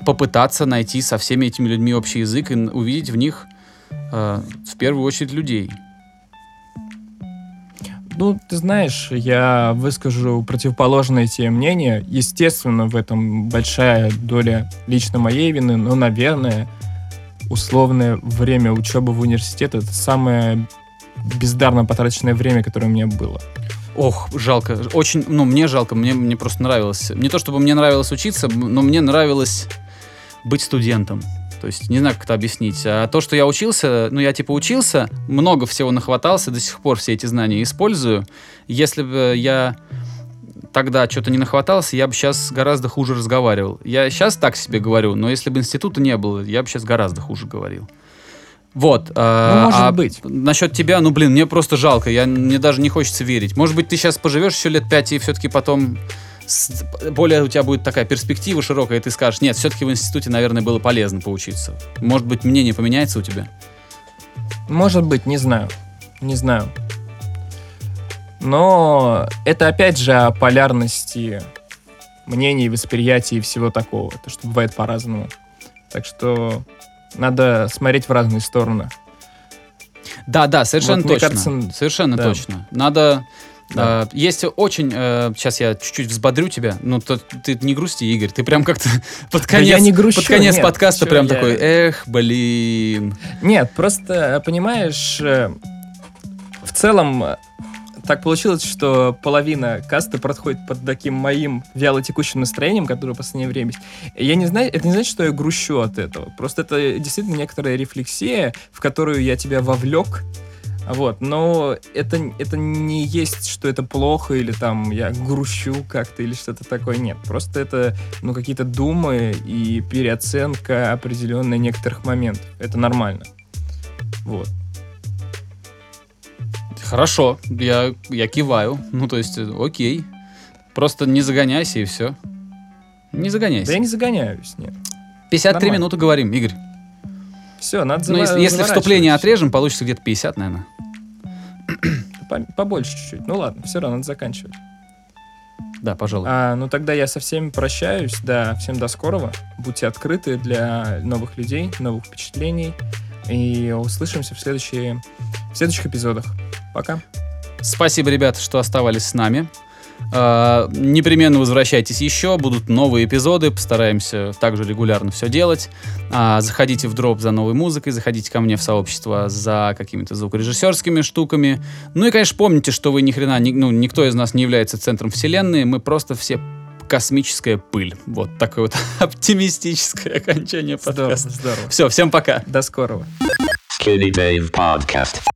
попытаться найти со всеми этими людьми общий язык и увидеть в них э, в первую очередь людей. Ну, ты знаешь, я выскажу противоположное тебе мнение. Естественно, в этом большая доля лично моей вины, но, наверное, условное время учебы в университете — это самое бездарно потраченное время, которое у меня было. Ох, жалко. Очень, ну, мне жалко, мне, мне просто нравилось. Не то, чтобы мне нравилось учиться, но мне нравилось быть студентом. То есть, не знаю, как это объяснить. А то, что я учился, ну, я типа учился, много всего нахватался, до сих пор все эти знания использую. Если бы я тогда что-то не нахватался, я бы сейчас гораздо хуже разговаривал. Я сейчас так себе говорю, но если бы института не было, я бы сейчас гораздо хуже говорил. Вот. а, Ну, может а быть. Насчет тебя, ну, блин, мне просто жалко. Я, мне даже не хочется верить. Может быть, ты сейчас поживешь еще лет пять, и все-таки потом более у тебя будет такая перспектива широкая, и ты скажешь, нет, все-таки в институте, наверное, было полезно поучиться. Может быть, мнение поменяется у тебя? Может быть, не знаю. Не знаю. Но это опять же о полярности мнений, восприятий и всего такого. То, что бывает по-разному. Так что надо смотреть в разные стороны. Да, да, совершенно Вот точно. кажется, совершенно да. точно. Надо... Да. э, есть очень... сейчас я чуть-чуть взбодрю тебя. Ну, то, ты не грусти, Игорь. Ты прям как-то под Да конец, я не грущу, под конец нет, подкаста прям я- такой, эх, блин. Нет, просто, понимаешь, э, в целом э, так получилось, что половина каста проходит под таким моим вялотекущим настроением, которое в последнее время есть. Я не знаю, это не значит, что я грущу от этого. Просто это действительно некоторая рефлексия, в которую я тебя вовлек. Вот, но это, это не есть, что это плохо, или там я грущу как-то, или что-то такое. Нет, просто это, ну, какие-то думы и переоценка определенной некоторых моментов. Это нормально. Вот. Хорошо, я, я киваю. Ну, то есть, окей. Просто не загоняйся и все. Не загоняйся. Да я не загоняюсь, нет. 53 нормально. минуты говорим, Игорь. Все, надо Ну, если, если вступление отрежем, получится где-то 50, наверное. По- Побольше чуть-чуть. Ну ладно, все равно надо заканчивать. Да, пожалуй. А, ну тогда я со всеми прощаюсь. Да, всем до скорого. Будьте открыты для новых людей, новых впечатлений. И услышимся в, следующие, в следующих эпизодах. Пока. Спасибо, ребята, что оставались с нами. А, непременно возвращайтесь еще, будут новые эпизоды, постараемся также регулярно все делать. А, заходите в дроп за новой музыкой, заходите ко мне в сообщество за какими-то звукорежиссерскими штуками. Ну и, конечно, помните, что вы ни хрена, ну, никто из нас не является центром вселенной, мы просто все космическая пыль. Вот такое вот оптимистическое окончание Здорово, подкаста. здорово. Все, всем пока. До скорого. Skinny Dave Podcast.